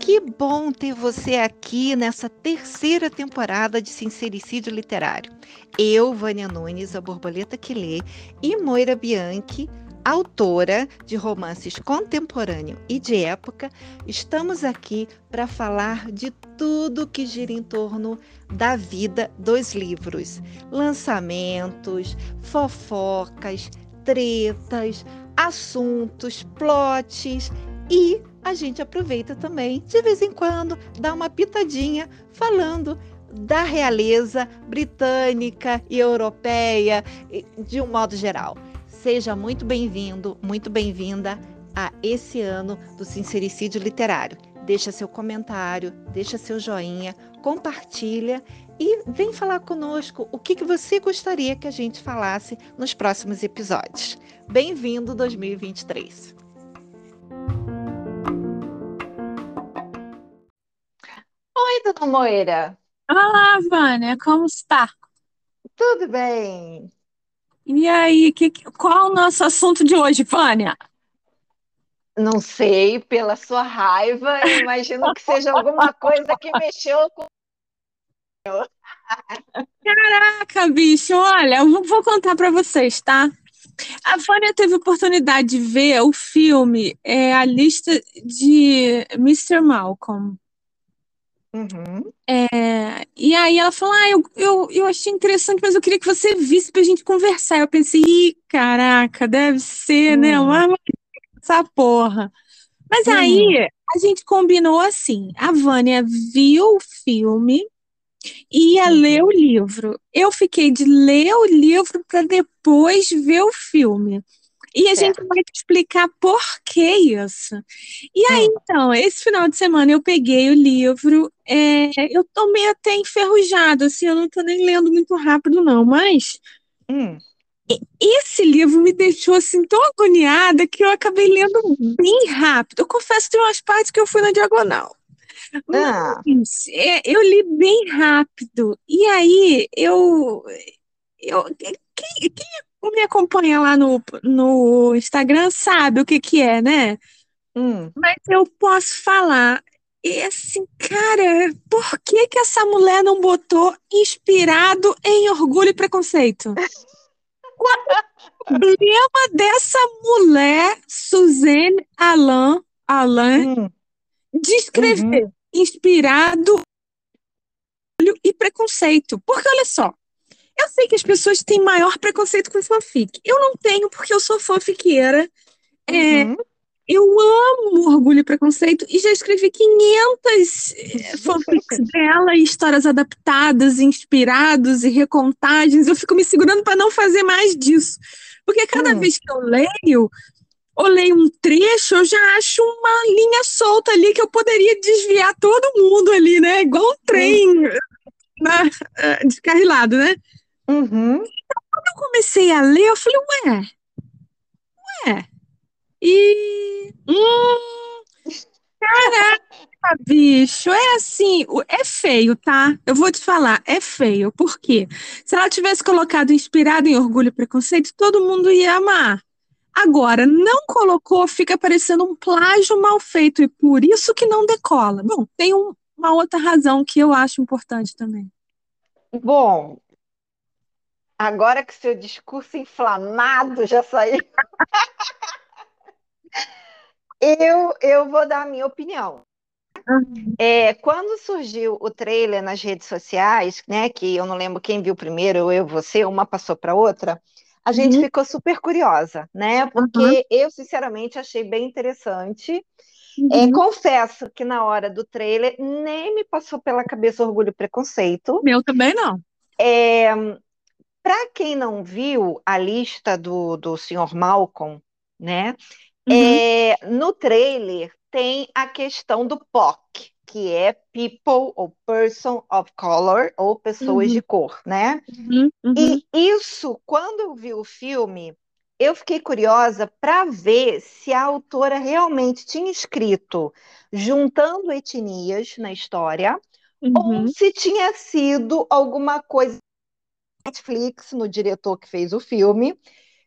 Que bom ter você aqui nessa terceira temporada de Sincericídio Literário. Eu, Vânia Nunes, a borboleta que lê, e Moira Bianchi, autora de romances contemporâneo e de época, estamos aqui para falar de tudo que gira em torno da vida dos livros, lançamentos, fofocas, tretas, assuntos, plots e a gente aproveita também, de vez em quando, dá uma pitadinha falando da realeza britânica e europeia, de um modo geral. Seja muito bem-vindo, muito bem-vinda a esse ano do Sincericídio Literário. Deixa seu comentário, deixa seu joinha, compartilha e vem falar conosco o que, que você gostaria que a gente falasse nos próximos episódios. Bem-vindo 2023! Oi, dona Moira. Olá, Vânia, como está? Tudo bem? E aí, que, qual o nosso assunto de hoje, Vânia? Não sei, pela sua raiva, imagino que seja alguma coisa que mexeu com. Caraca, bicho, olha, eu vou contar para vocês, tá? A Vânia teve oportunidade de ver o filme, é, A Lista de Mr. Malcolm. Uhum. É, e aí ela falou: Ah, eu, eu, eu achei interessante, mas eu queria que você visse pra gente conversar. Eu pensei, ih, caraca, deve ser, né? Hum. Uma essa porra. Mas Hum. aí a gente combinou assim: a Vânia viu o filme ia ler Uhum. o livro. Eu fiquei de ler o livro para depois ver o filme. E a gente vai te explicar por que isso. E aí, Hum. então, esse final de semana eu peguei o livro, é, eu tô meio até enferrujada, assim, eu não tô nem lendo muito rápido, não, mas Hum. esse livro me deixou assim tão agoniada que eu acabei lendo bem rápido. Eu confesso que tem umas partes que eu fui na diagonal. Ah. Mas é, eu li bem rápido. E aí eu, eu quem, quem me acompanha lá no, no Instagram sabe o que que é, né? Hum. Mas eu posso falar. E assim, cara, por que que essa mulher não botou inspirado em orgulho e preconceito? Qual o problema dessa mulher, Suzanne Alain, Alain, Hum. de escrever inspirado e preconceito? Porque olha só, eu sei que as pessoas têm maior preconceito com fanfic. Eu não tenho porque eu sou fanfiqueira. É, Uhum. Eu amo Orgulho e Preconceito e já escrevi 500 eh, fanfics dela, histórias adaptadas, inspirados e recontagens. Eu fico me segurando para não fazer mais disso. Porque cada Hum. vez que eu leio, ou leio um trecho, eu já acho uma linha solta ali que eu poderia desviar todo mundo ali, né? Igual um trem na, eh, descarrilado, né? Uhum. Quando eu comecei a ler, eu falei, ué, ué, e. Hum, caraca, bicho, é assim, é feio, tá? Eu vou te falar, é feio. Por quê? Se ela tivesse colocado inspirado em orgulho e preconceito, todo mundo ia amar. Agora, não colocou, fica parecendo um plágio mal feito, e por isso que não decola. Bom, tem um- uma outra razão que eu acho importante também. Bom, agora que seu discurso inflamado já saiu, eu, eu vou dar a minha opinião. É, quando surgiu o trailer nas redes sociais, né, que eu não lembro quem viu primeiro, eu, você, uma passou para outra, a gente Uhum. ficou super curiosa, né? Porque eu, sinceramente, achei bem interessante. É, Uhum. confesso que na hora do trailer nem me passou pela cabeça orgulho e preconceito. Meu também não. É, para quem não viu a lista do, do Sr. Malcolm, né? Uhum. É, no trailer tem a questão do POC, que é People ou Person of Color, ou pessoas Uhum. de cor, né? Uhum. Uhum. E isso, quando eu vi o filme, eu fiquei curiosa para ver se a autora realmente tinha escrito juntando etnias na história, Uhum. ou se tinha sido alguma coisa Netflix, no diretor que fez o filme,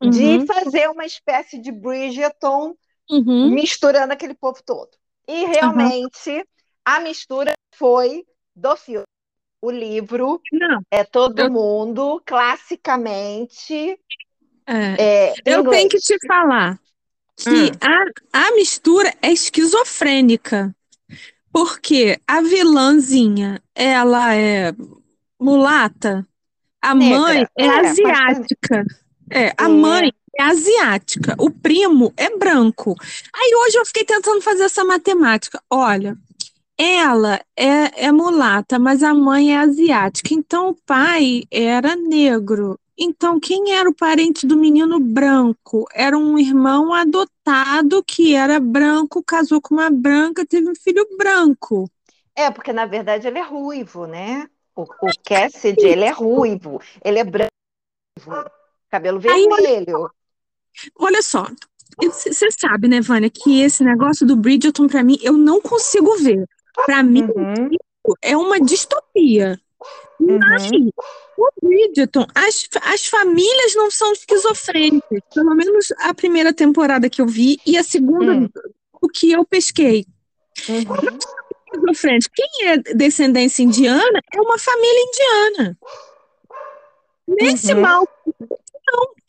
de Uhum, fazer uma espécie de Bridgerton uhum, misturando aquele povo todo. E realmente a mistura foi do filme. O livro Não, é todo eu, mundo classicamente é, é, eu tenho que inglês. te falar que Hum, a, a mistura é esquizofrênica, porque a vilãzinha, ela é mulata, a mãe negra, é é, bastante. asiática. É, a mãe É, é asiática, o primo é branco. Aí hoje eu fiquei tentando fazer essa matemática. Olha, ela é, é mulata, mas a mãe é asiática. Então o pai era negro. Então quem era o parente do menino branco? Era um irmão adotado que era branco, casou com uma branca, teve um filho branco. é, porque na verdade ele é ruivo, né? O, o Cassidy, ele é ruivo, ele é branco, cabelo Aí, olha, vermelho. olha só, você sabe, né, Vânia, que esse negócio do Bridgerton, pra mim, eu não consigo ver. Pra mim, Uhum, é uma distopia. uhum, Mas o Bridgerton, as, as famílias não são esquizofrênicas. Pelo menos a primeira temporada que eu vi e a segunda, uhum, o que eu pesquei. uhum, Esquizofrênico. Quem é descendência indiana é uma família indiana. Nesse uhum. mal,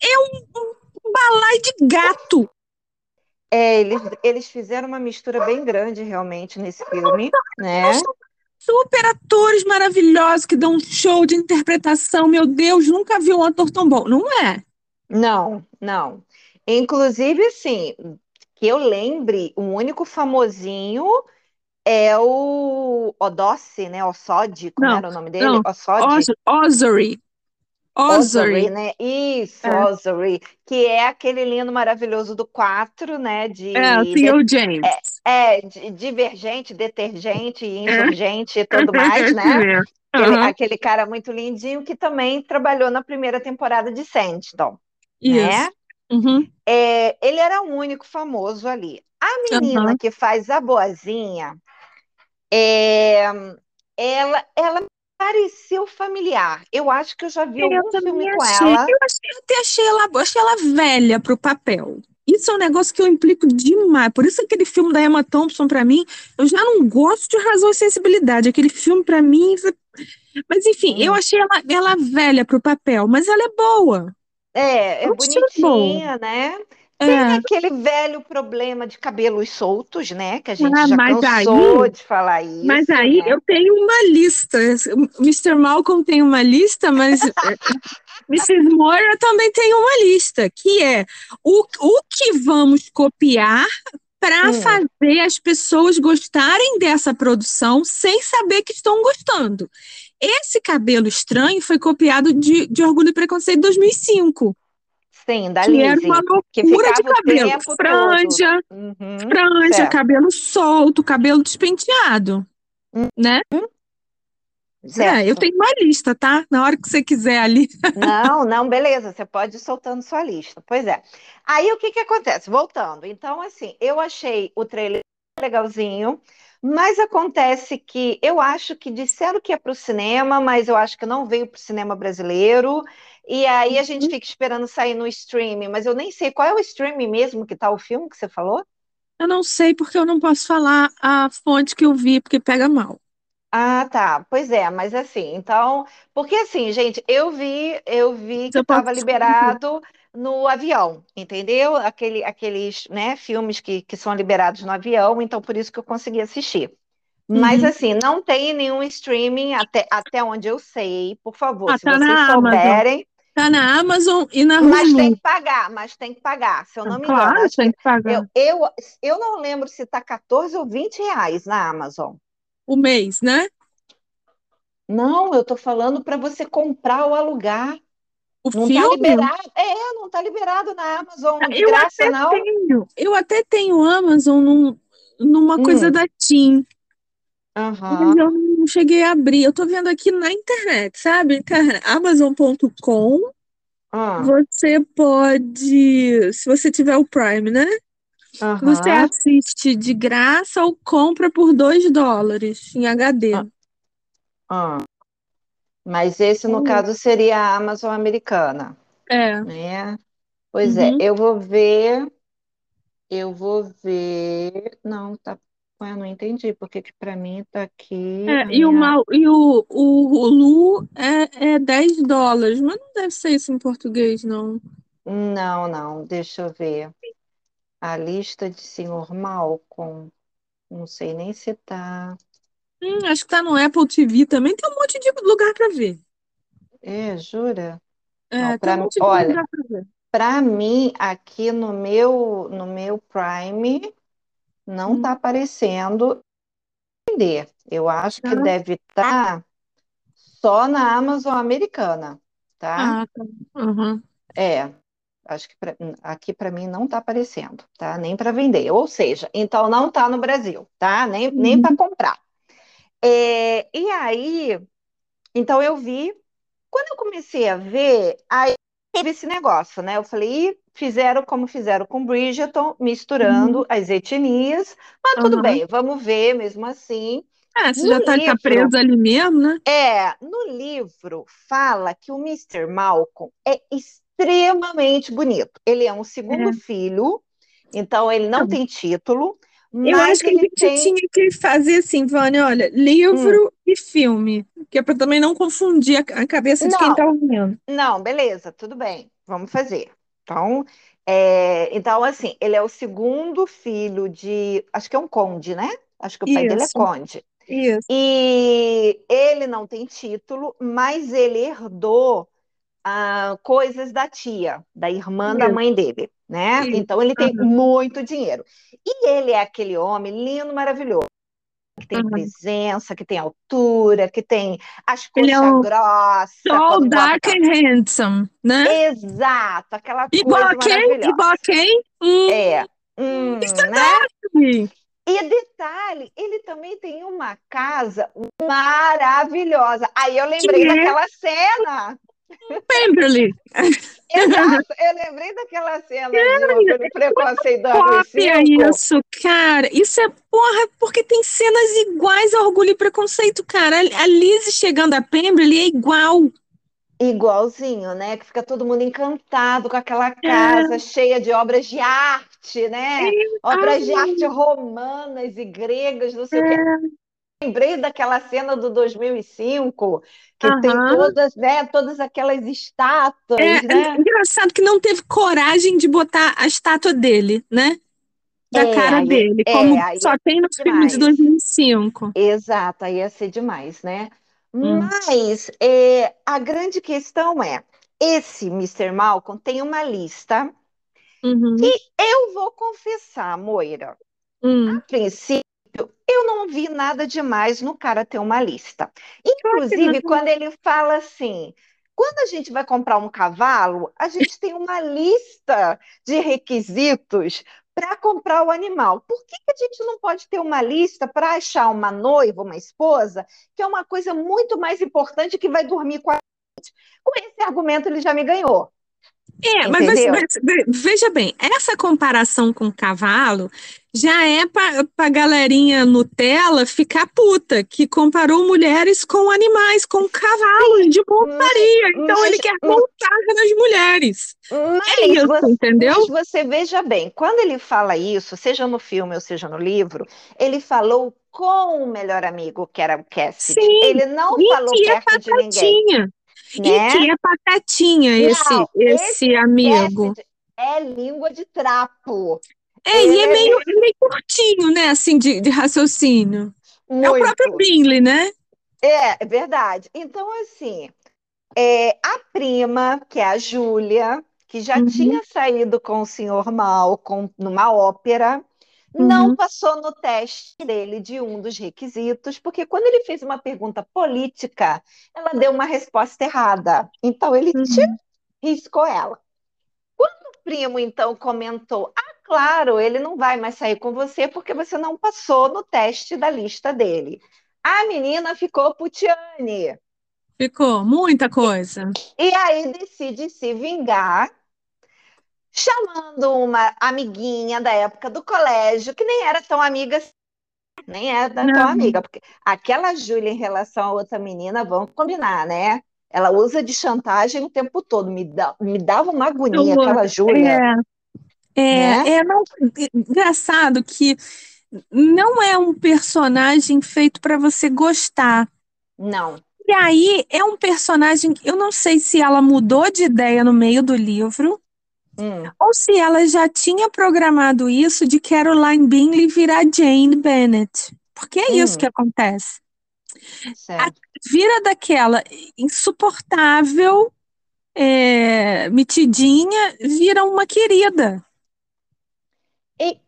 é um, um balaio de gato. É, eles, eles fizeram uma mistura bem grande realmente nesse filme, né? super atores maravilhosos que dão um show de interpretação. Meu Deus, nunca vi um ator tão bom. Não é? Não, não. Inclusive, assim, que eu lembre, o único famosinho é o Odossi, né? Ossodi, como Não, era o nome dele? não. Os, Ossodi? Ozzy. né? Isso, É, que é aquele lindo maravilhoso do 4, né? é, o De, de- Theo James. é, é, de- divergente, detergente, É. insurgente e tudo mais, né? É. Aquele, Aham, aquele cara muito lindinho que também trabalhou na primeira temporada de Sandton, isso. né? Uhum, É, ele era o único famoso ali. A menina aham. que faz a boazinha, é, ela, ela pareceu familiar. Eu acho que eu já vi Eu algum filme também com achei. ela. Eu achei, eu até achei ela, achei ela velha pro papel. Isso é um negócio que eu implico demais. Por isso aquele filme da Emma Thompson, pra mim, eu já não gosto de Razão e Sensibilidade. Aquele filme, pra mim. Mas enfim, eu Hum. achei ela, ela velha pro papel, mas ela é boa. É, é achei boa. bonitinha, né? Tem É. aquele velho problema de cabelos soltos, né? Que a gente Ah, já mas cansou aí de falar Mas isso, aí né? eu tenho uma lista. Mr. Malcolm tem uma lista, mas eh, Mrs. Moira também tem uma lista, que é o, o que vamos copiar para Hum, fazer as pessoas gostarem dessa produção sem saber que estão gostando. Esse cabelo estranho foi copiado de, de Orgulho e Preconceito 2005, sim, da que era uma Lizzie, loucura de cabelo. Franja, Uhum, franja, certo, cabelo solto, cabelo despenteado, né? uhum, É, eu certo. tenho uma lista, tá? Na hora que você quiser ali. Não, não, beleza, você pode ir soltando sua lista. Pois é. Aí o que que acontece? Voltando. Então, assim, eu achei o trailer legalzinho, mas acontece que eu acho que disseram que é para o cinema, mas eu acho que não veio para o cinema brasileiro. E aí a gente fica esperando sair no streaming, mas eu nem sei qual é o streaming mesmo que tá o filme que você falou? Eu não sei porque eu não posso falar a fonte que eu vi, porque pega mal. Ah, tá. Pois é, mas assim, então, porque assim, gente, eu vi, eu vi que posso estava liberado no avião, entendeu? Aquele, aqueles, né, filmes que, que são liberados no avião, então por isso que eu consegui assistir. Mas Uhum. assim, não tem nenhum streaming até, até onde eu sei, por favor, Ah, se tá vocês na Amazon. souberem, Tá na Amazon e na mas tem Hulu. que pagar, mas tem que pagar, se eu Ah, não me engano. Claro, Acho tem que que pagar eu, eu, eu não lembro se tá 14 ou 20 reais na Amazon. O mês, né? Não, eu tô falando para você comprar ou alugar. O Não tá filme, liberado. É, não tá liberado na Amazon de eu graça, até não. tenho. Eu até tenho Amazon num, numa coisa Hum, da TIM, aham, eu não cheguei a abrir. Eu tô vendo aqui na internet, sabe? Amazon.com. ah, Você pode, se você tiver o Prime, né? Você aham, assiste de graça ou compra por 2 dólares em ah, HD. ah. Mas esse, no Hum. caso, seria a Amazon americana, É, né? Pois é, Uhum. eu vou ver, eu vou ver. Não, tá. Eu não entendi porque que para mim tá aqui É, e o, minha. mal, e o, o Hulu é, é 10 dólares, mas não deve ser isso em português, não. Não, não, deixa eu ver. A lista de Senhor Malcolm. Não sei nem se tá. Hum, acho que tá no Apple TV também, tem um monte de lugar para ver. É, jura? Não, É, tem um monte de olha, lugar para ver. para mim aqui no meu no meu Prime não tá Hum, aparecendo vender. Eu acho que tá. deve estar só na Amazon americana, tá? Ah, tá. Uhum. É, acho que pra- aqui para mim não tá aparecendo, tá? Nem para vender. Ou seja, então não tá no Brasil, tá? Nem, nem para Uhum. comprar. É, e aí, então eu vi. Quando eu comecei a ver, aí teve esse negócio, né? Eu falei, "Ih, fizeram como fizeram com Bridgerton, misturando Uhum. as etnias, mas tudo Aham. bem, vamos ver mesmo assim. É, você No já tá, tá livro, preso ali mesmo, né? é, no livro fala que o Mr. Malcolm é extremamente bonito. Ele é um segundo É. filho, então ele não tem título, Eu acho que a ele gente tem. tinha que fazer assim, Vânia, olha, Hum, livro e filme, que é para também não confundir a, a cabeça de quem não, tá ouvindo. não, beleza, tudo bem, vamos fazer. Então, é, então, assim, ele é o segundo filho de. Acho que é um conde, né? Acho que o pai dele é Isso, conde. isso, E ele não tem título, mas ele herdou ah, coisas da tia, da irmã da isso, mãe dele, né? isso. Então ele tem Aham, muito dinheiro. E ele é aquele homem lindo, maravilhoso, que tem aham. presença, que tem altura, que tem as Ele é grossas, tall, dark and handsome, né? Exato, aquela Igual coisa a quem? Igual a quem? Hum, É, isso hum, é né? E detalhe, ele também tem uma casa maravilhosa. Aí eu Que lembrei é daquela cena. Pemberley. Exato, eu lembrei daquela cena de Orgulho e Preconceito Cópia 2005, isso, cara. Isso é porra, porque tem cenas iguais a Orgulho e Preconceito, cara. A Lizzie chegando a Pemberley é igual. igualzinho, né? Que fica todo mundo encantado com aquela casa É, cheia de obras de arte, é, né? Obras de ai, arte romanas e gregas, não sei o quê. É, Lembrei daquela cena do 2005, que tem aham. todas, né, todas aquelas É, estátuas, é né? engraçado que não teve coragem de botar a estátua dele, né? Da É, cara aí, dele, é, como só é tem no filme de demais. 2005. Exato, aí ia ser demais, né? Hum, Mas é, a grande questão é, esse Mr. Malcolm tem uma lista uhum, que eu vou confessar, Moira, a hum. Princípio eu não vi nada demais no cara ter uma lista. Inclusive, quando ele fala assim, quando a gente vai comprar um cavalo, a gente tem uma lista de requisitos para comprar o animal. Por que que a gente não pode ter uma lista para achar uma noiva, uma esposa, que é uma coisa muito mais importante que vai dormir com a... Com esse argumento ele já me ganhou, É, mas, mas- veja bem, essa comparação com o cavalo já é para a galerinha Nutella ficar puta, que comparou mulheres com animais, com cavalos de montaria. Então ele mas quer montar nas mulheres. É isso, você, entendeu? mas você veja bem, quando ele fala isso, seja no filme ou seja no livro, ele falou com o melhor amigo, que era o Cassidy. Sim, Ele não falou é perto de ninguém, patatinha. E né? que é patatinha esse, Não, esse esse amigo. Cassidy é língua de trapo. É, e é meio, é meio curtinho, né, assim, de, de raciocínio. É o próprio muito. Bingley, né? É, é verdade. Então, assim, é, a prima, que é a Júlia, que já Uhum, tinha saído com o senhor Malcolm numa ópera, não uhum, passou no teste dele de um dos requisitos, porque quando ele fez uma pergunta política, ela deu uma resposta errada. Então ele uhum. riscou ela. Primo então comentou: Ah, claro, ele não vai mais sair com você porque você não passou no teste da lista dele. A menina ficou putiane. Ficou muita coisa. E aí decide se vingar, chamando uma amiguinha da época do colégio, que nem era tão amiga, assim, nem era tão Não, amiga, porque aquela Júlia em relação a outra menina, vamos combinar, né? Ela usa de chantagem o tempo todo. Me, dá, me dava uma agonia aquela Júlia. É, é, né? é não, engraçado que não é um personagem feito para você gostar. Não. E aí é um personagem, eu não sei se ela mudou de ideia no meio do livro, hum. ou se ela já tinha programado isso de Caroline Bingley virar Jane Bennett. Porque é hum. isso que acontece. A, vira daquela insuportável, é, metidinha, vira uma querida. E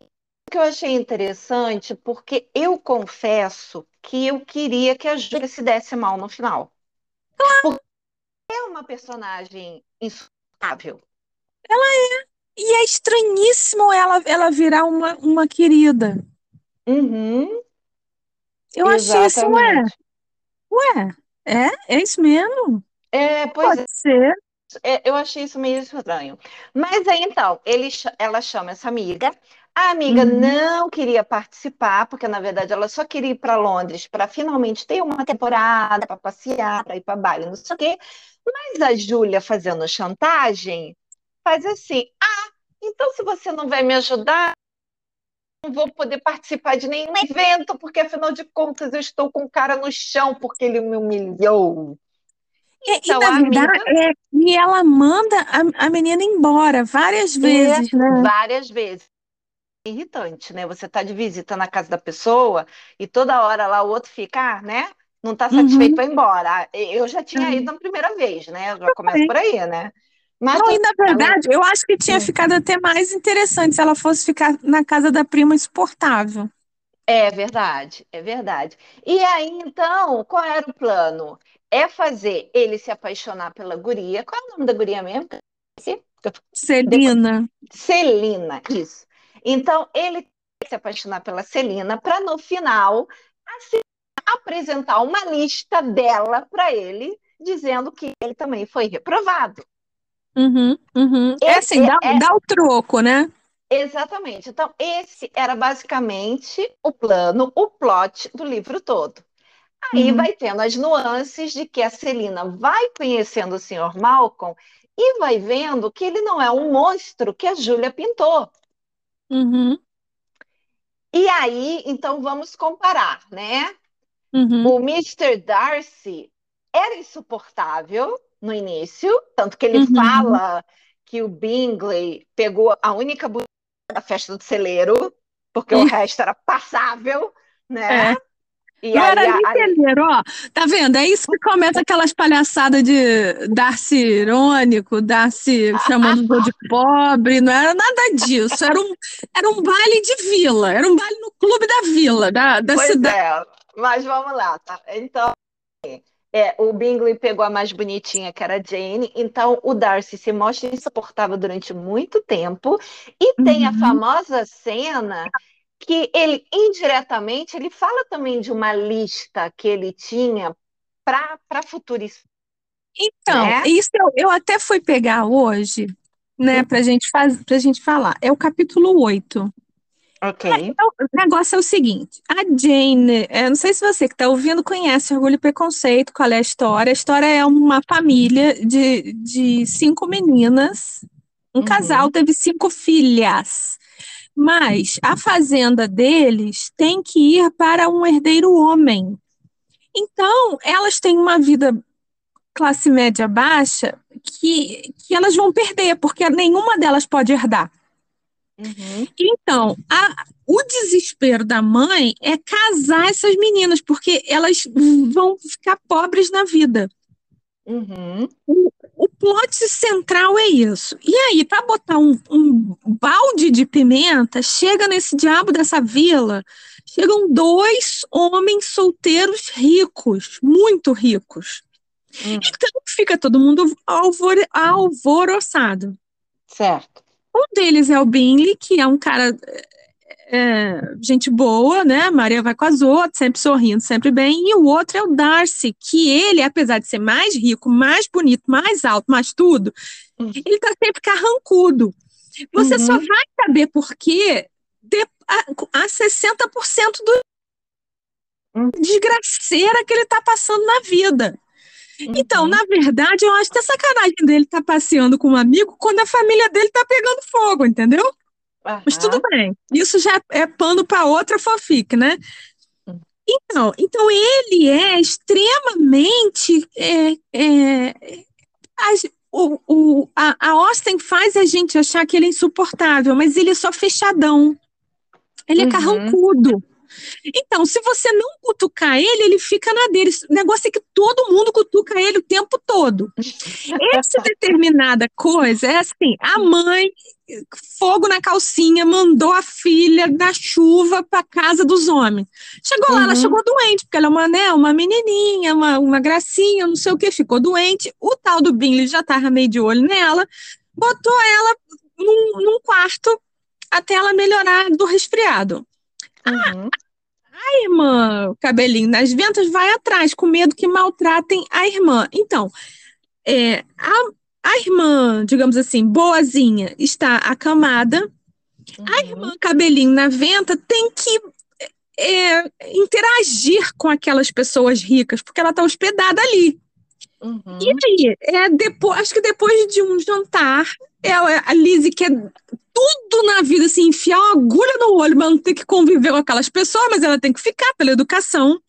que eu achei interessante, porque eu confesso que eu queria que a Júlia se desse mal no final. Porque é uma personagem insuportável. Ela é. E é estranhíssimo ela, ela virar uma, uma querida. Uhum. Eu achei isso, ué. Ué, é? É isso mesmo? É, pois Pode é. ser. É, eu achei isso meio estranho. Mas aí então, ele, ela chama essa amiga. A amiga uhum. não queria participar, porque na verdade ela só queria ir para Londres para finalmente ter uma temporada, para passear, para ir para baile, não sei o quê. Mas a Júlia, fazendo chantagem, faz assim: ah, então se você não vai me ajudar, não vou poder participar de nenhum evento, porque afinal de contas eu estou com o cara no chão porque ele me humilhou. E, então, e verdade, amiga... é, e ela manda a, a menina embora várias vezes, né? Várias vezes. Irritante, né? Você tá de visita na casa da pessoa e toda hora lá o outro fica, ah, né? Não tá satisfeito, uhum. vai embora. Eu já tinha uhum. ido na primeira vez, né? Já começa por aí, né? Mas não, e na verdade, eu acho que tinha ficado até mais interessante se ela fosse ficar na casa da prima insuportável. É verdade, é verdade. E aí, então, qual era o plano? É fazer ele se apaixonar pela guria. Qual é o nome da guria mesmo? Celina. Celina, isso. Então, ele se apaixonar pela Celina para no final apresentar uma lista dela para ele, dizendo que ele também foi reprovado. Uhum, uhum. É assim, dá, é... dá o troco, né? Exatamente. Então, esse era basicamente o plano, o plot do livro todo. Aí uhum. vai tendo as nuances de que a Celina vai conhecendo o Sr. Malcolm e vai vendo que ele não é um monstro que a Júlia pintou. Uhum. E aí, então vamos comparar, né? Uhum. O Mr. Darcy era insuportável, no início, tanto que ele uhum. fala que o Bingley pegou a única bonita da festa do celeiro, porque o resto era passável, né? É. E não aí, era nem celeiro, ó. Tá vendo? É isso que começa aquelas palhaçadas de Darcy irônico, Darcy chamando o de pobre, não era nada disso. Era um, era um baile de vila, era um baile no clube da vila, da, da pois cidade. É, mas vamos lá, tá? Então, é, o Bingley pegou a mais bonitinha, que era a Jane, então o Darcy se mostra insuportável durante muito tempo, e uhum. tem a uhum. famosa cena que ele, indiretamente, ele fala também de uma lista que ele tinha para futuros. Então, né? isso eu, eu até fui pegar hoje, né, uhum. para gente faz, a gente falar. É o capítulo 8. Ok. Então, o negócio é o seguinte: a Jane, eu não sei se você que está ouvindo conhece Orgulho e Preconceito, qual é a história. A história é uma família de, de cinco meninas. Um uhum. casal teve cinco filhas. Mas a fazenda deles tem que ir para um herdeiro homem. Então, elas têm uma vida classe média baixa que, que elas vão perder, porque nenhuma delas pode herdar. Uhum. Então, a, o desespero da mãe é casar essas meninas, porque elas vão ficar pobres na vida. Uhum. O, o plot central é isso. E aí, para botar um, um, balde de pimenta, chega nesse diabo dessa vila, chegam dois homens solteiros ricos, muito ricos. Uhum. Então fica todo mundo alvor, alvoroçado. Certo. Um deles é o Binley, que é um cara é, gente boa, né? Maria vai com as outras, sempre sorrindo, sempre bem. E o outro é o Darcy, que ele, apesar de ser mais rico, mais bonito, mais alto, mais tudo, uhum. ele tá sempre carrancudo. Você uhum. só vai saber por quê de, a, a 60% do uhum. desgraceira que ele tá passando na vida. Então, Uhum. na verdade, eu acho que é sacanagem dele estar passeando com um amigo quando a família dele tá pegando fogo, entendeu? Mas tudo bem. Isso já é pano para outra fofique, né? Hum. Então, então ele é extremamente. é, é, as- o, o- a, a Austin faz a gente achar que ele é insuportável, mas ele é só fechadão. Ele é Uhum. carrancudo. Então, se você não cutucar ele, ele fica na dele. O negócio é que todo mundo cutuca ele o tempo todo. Essa determinada coisa é assim: a mãe, fogo na calcinha, mandou a filha na chuva para casa dos homens. Chegou lá, ela Uhum. chegou doente, porque ela é uma, né, uma menininha, uma, uma gracinha, não sei o que, ficou doente. O tal do Bingley já estava meio de olho nela, botou ela num, num quarto até ela melhorar do resfriado. Uhum. A irmã, o cabelinho nas ventas, vai atrás, com medo que maltratem a irmã. Então, é, a, a irmã, digamos assim, boazinha, está acamada. A Uhum. irmã, cabelinho na venta, tem que é, interagir com aquelas pessoas ricas, porque ela está hospedada ali. Uhum. E aí, é depois, acho que depois de um jantar, ela, a Lizzie quer tudo na vida, assim, enfiar uma agulha no olho, mas não ter que conviver com aquelas pessoas, mas ela tem que ficar pela educação.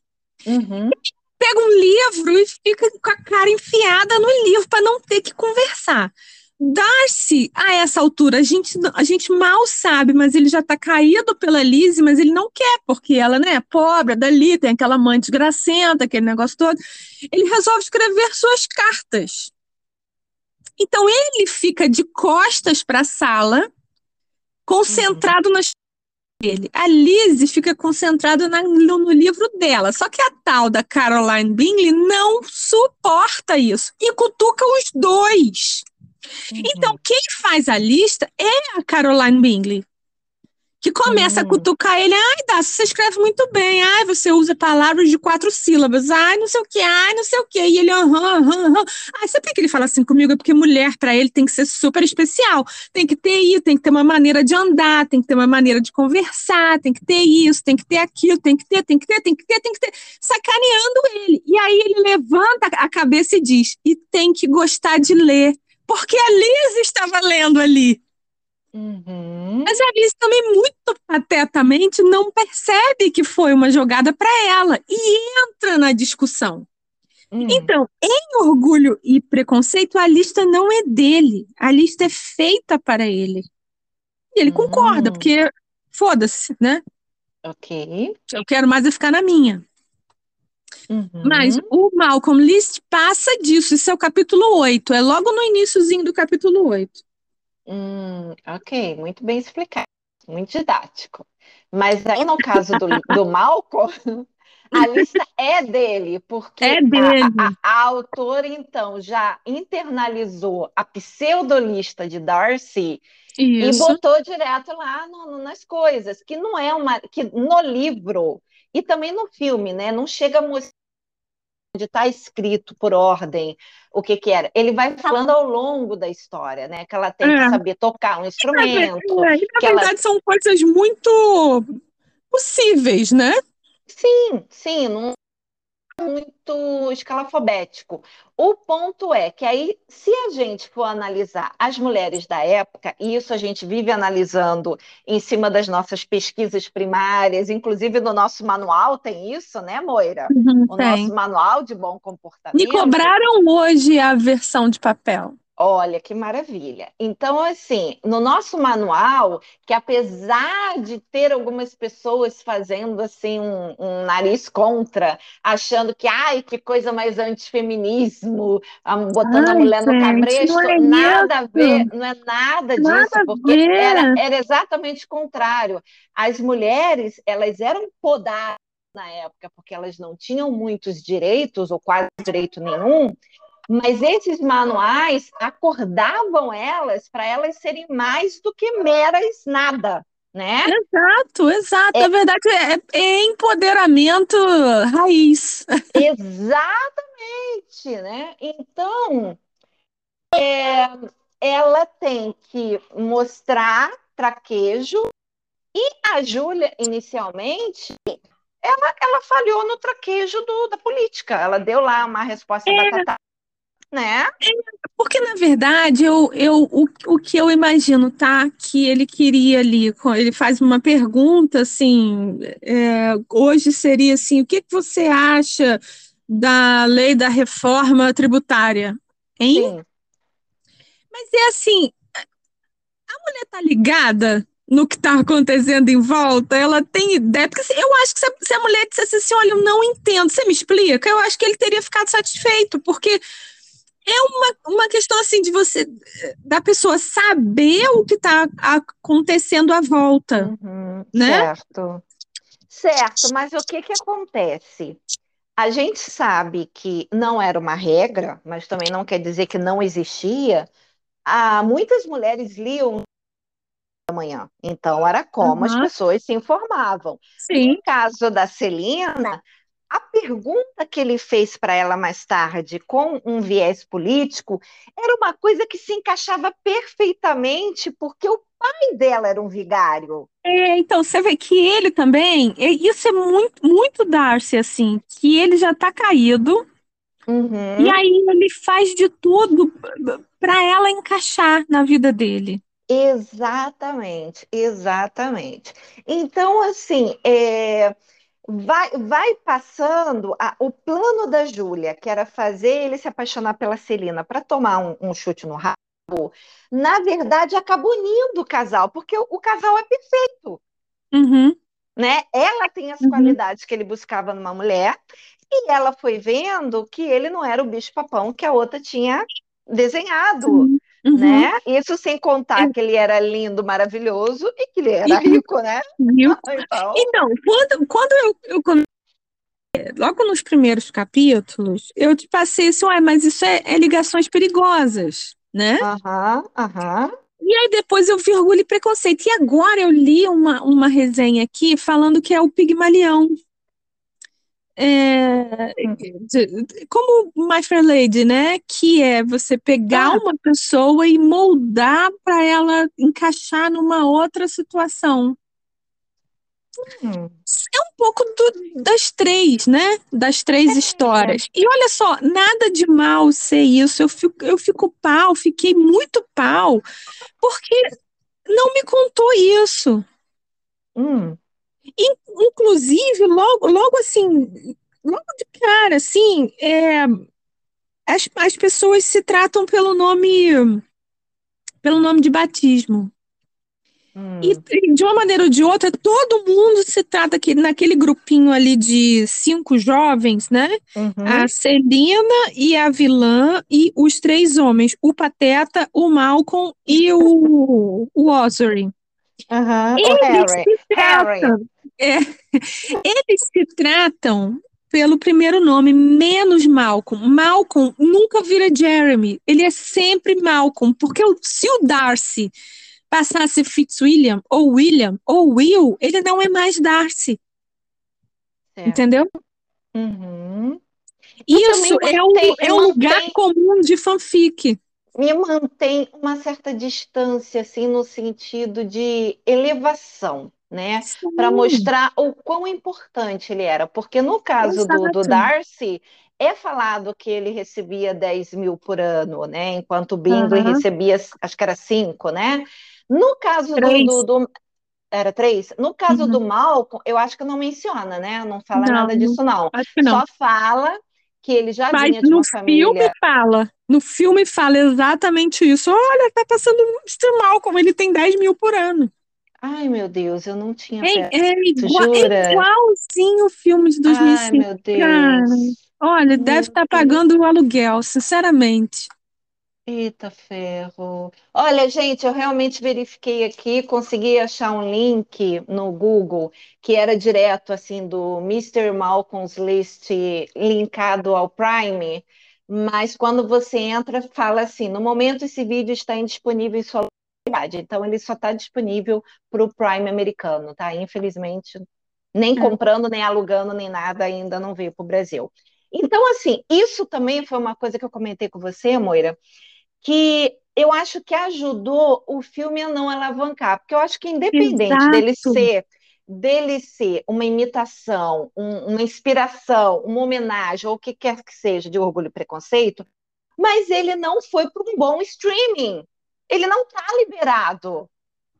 Uhum. Pega um livro e fica com a cara enfiada no livro para não ter que conversar. Darcy, a essa altura, a gente, a gente mal sabe, mas ele já está caído pela Lizzie, mas ele não quer, porque ela né, é pobre, é dali, tem aquela mãe desgracenta, aquele negócio todo. Ele resolve escrever suas cartas. Então ele fica de costas para a sala, concentrado nas dele. A Lizzie fica concentrada na- no, no livro dela. Só que a tal da Caroline Bingley não suporta isso e cutuca os dois. Então, quem faz a lista é a Caroline Bingley. Que começa a Hum. cutucar ele. Ai, Dácio, você escreve muito bem. Ai, você usa palavras de quatro sílabas. Ai, não sei o que. Ai, não sei o que. E ele, aham, aham, aham. Ai, sabe por que ele fala assim comigo? É porque mulher, para ele, tem que ser super especial. Tem que ter isso, tem que ter uma maneira de andar, tem que ter uma maneira de conversar, tem que ter isso, tem que ter aquilo, tem que ter, tem que ter, tem que ter, tem que ter. Sacaneando ele. E aí ele levanta a cabeça e diz: e tem que gostar de ler. Porque a Liz estava lendo ali. Uhum. Mas a Alice também, muito patetamente, não percebe que foi uma jogada para ela e entra na discussão. Hum. Então, em orgulho e preconceito, a lista não é dele. A lista é feita para ele. E ele concorda, Hum. porque foda-se, né? Ok. Eu quero mais é ficar na minha. Uhum. Mas o Malcolm List passa disso. Isso é o capítulo 8. É logo no iníciozinho do capítulo 8. Hum, ok, muito bem explicado, muito didático. Mas aí no caso do, do Malcolm, a lista é dele, porque É a- dele. A, a- a autora então já internalizou a pseudolista de Darcy e Isso. botou direto lá no- nas coisas, que não é uma, que no livro e também no filme, né, não chega a mostrar onde está escrito por ordem o que que era. Ele vai falando ao longo da história, né, que ela tem que É. saber tocar um instrumento, É, e na que ela verdade são coisas muito possíveis, né? Sim, sim, não é muito escalafobético. O ponto é que aí, se a gente for analisar as mulheres da época, e isso a gente vive analisando em cima das nossas pesquisas primárias, inclusive no nosso manual tem isso, né, Moira? Uhum, O tem. nosso manual de bom Me comportamento. cobraram hoje a versão de papel. Olha que maravilha. Então, assim, no nosso manual, que apesar de ter algumas pessoas fazendo assim um, um nariz contra, achando que ai, que coisa mais antifeminismo, ah, botando a Ai, mulher no gente, cabresto, não é nada a isso. ver, não é nada disso, Nada a porque era, era exatamente o contrário. As mulheres, elas eram podadas na época, porque elas não tinham muitos direitos, ou quase direito nenhum, mas esses manuais acordavam elas para elas serem mais do que meras nada, né? Exato, exato. É. Na verdade, é, é empoderamento raiz. Exatamente, né? Então, é, ela tem que mostrar traquejo e a Júlia, inicialmente, ela, ela falhou no traquejo do, da política. Ela deu lá uma resposta é. batata, né? Porque, na verdade, eu, eu, o, o que eu imagino, tá? Que ele queria ali, ele faz uma pergunta assim, é, hoje seria assim, o que, que você acha da lei da reforma tributária? Hein? Sim. Mas é assim, a mulher tá ligada no que está acontecendo em volta, ela tem ideia. Porque assim, eu acho que se a, se a mulher dissesse assim, olha, eu não entendo, você me explica? Eu acho que ele teria ficado satisfeito, porque é uma, uma questão assim de você da pessoa saber o que está acontecendo à volta, uhum, né? Certo, certo. Mas o que que acontece? A gente sabe que não era uma regra, mas também não quer dizer que não existia. Ah, muitas mulheres liam da manhã, então era como uhum. as pessoas se informavam. Sim. No caso da Celina, a pergunta que ele fez para ela mais tarde, com um viés político, era uma coisa que se encaixava perfeitamente, porque o pai dela era um vigário. É, então, você vê que ele também, isso é muito, muito Darcy, assim, que ele já está caído, uhum. e aí ele faz de tudo para ela encaixar na vida dele. Exatamente, exatamente. Então, assim, é vai, vai passando a, o plano da Júlia, que era fazer ele se apaixonar pela Celina para tomar um, um, chute no rabo, na verdade acaba unindo o casal, porque o, o casal é perfeito. Uhum. Né? Ela tem as uhum. qualidades que ele buscava numa mulher, e ela foi vendo que ele não era o bicho-papão que a outra tinha desenhado. Uhum. Né? Isso sem contar que ele era lindo, maravilhoso e que ele era rico, né? Rico. Então, então quando, quando eu, eu logo nos primeiros capítulos, eu te passei assim, ué, mas isso é, é ligações perigosas, né? Aham, aham. E aí depois eu vi orgulho e preconceito. E agora eu li uma, uma resenha aqui falando que é o Pigmalião. É, como My Fair Lady, né? Que é você pegar ah. uma pessoa e moldar para ela encaixar numa outra situação. Hum. É um pouco do, das três, né? Das três é. histórias. E olha só, nada de mal ser isso. Eu fico, eu fico pau, fiquei muito pau, porque não me contou isso. Hum. Inclusive, logo, logo assim, logo de cara, assim, é, as, as pessoas se tratam pelo nome pelo nome de batismo. Hum. E de uma maneira ou de outra, todo mundo se trata aqui, naquele grupinho ali de cinco jovens, né? Uhum. A Celina e a vilã e os três homens, o Pateta, o Malcolm e o, o Ossory. Uhum. Eles, o Harry. Se tratam, Harry. É, eles se tratam pelo primeiro nome, menos Malcolm. Malcolm nunca vira Jeremy, ele é sempre Malcolm, porque se o Darcy passasse Fitzwilliam, ou William, ou Will, ele não é mais Darcy. Certo. Entendeu? Uhum. Isso é um, é um lugar comum de fanfic me mantém uma certa distância, assim, no sentido de elevação, né? Para mostrar o quão importante ele era. Porque no caso do, do, Darcy, é falado que ele recebia 10 mil por ano, né? Enquanto o Bingley uhum. recebia, acho que era 5, né? No caso do, do, do, Era três? No caso uhum. do Malcolm, eu acho que não menciona, né? Não fala não, nada disso, não. não. Só fala que ele já Mas vinha de uma família. no filme fala, no filme fala exatamente isso. Olha, tá passando o Mr. Malcolm, ele tem 10 mil por ano. Ai, meu Deus, eu não tinha é, é, igual, é igualzinho o filme de 2005. Ai, meu Deus. Cara, olha, meu deve estar tá pagando o aluguel, sinceramente. Eita ferro. Olha, gente, eu realmente verifiquei aqui, consegui achar um link no Google que era direto assim do Mr. Malcolm's List linkado ao Prime, mas quando você entra, fala assim: no momento esse vídeo está indisponível em sua então ele só está disponível para o Prime americano, tá? Infelizmente, nem é. comprando, nem alugando, nem nada ainda não veio para o Brasil. Então, assim, isso também foi uma coisa que eu comentei com você, Moira que eu acho que ajudou o filme a não alavancar, porque eu acho que independente Exato. dele ser dele ser uma imitação, um, uma inspiração, uma homenagem, ou o que quer que seja de Orgulho e Preconceito, mas ele não foi para um bom streaming. Ele não está liberado.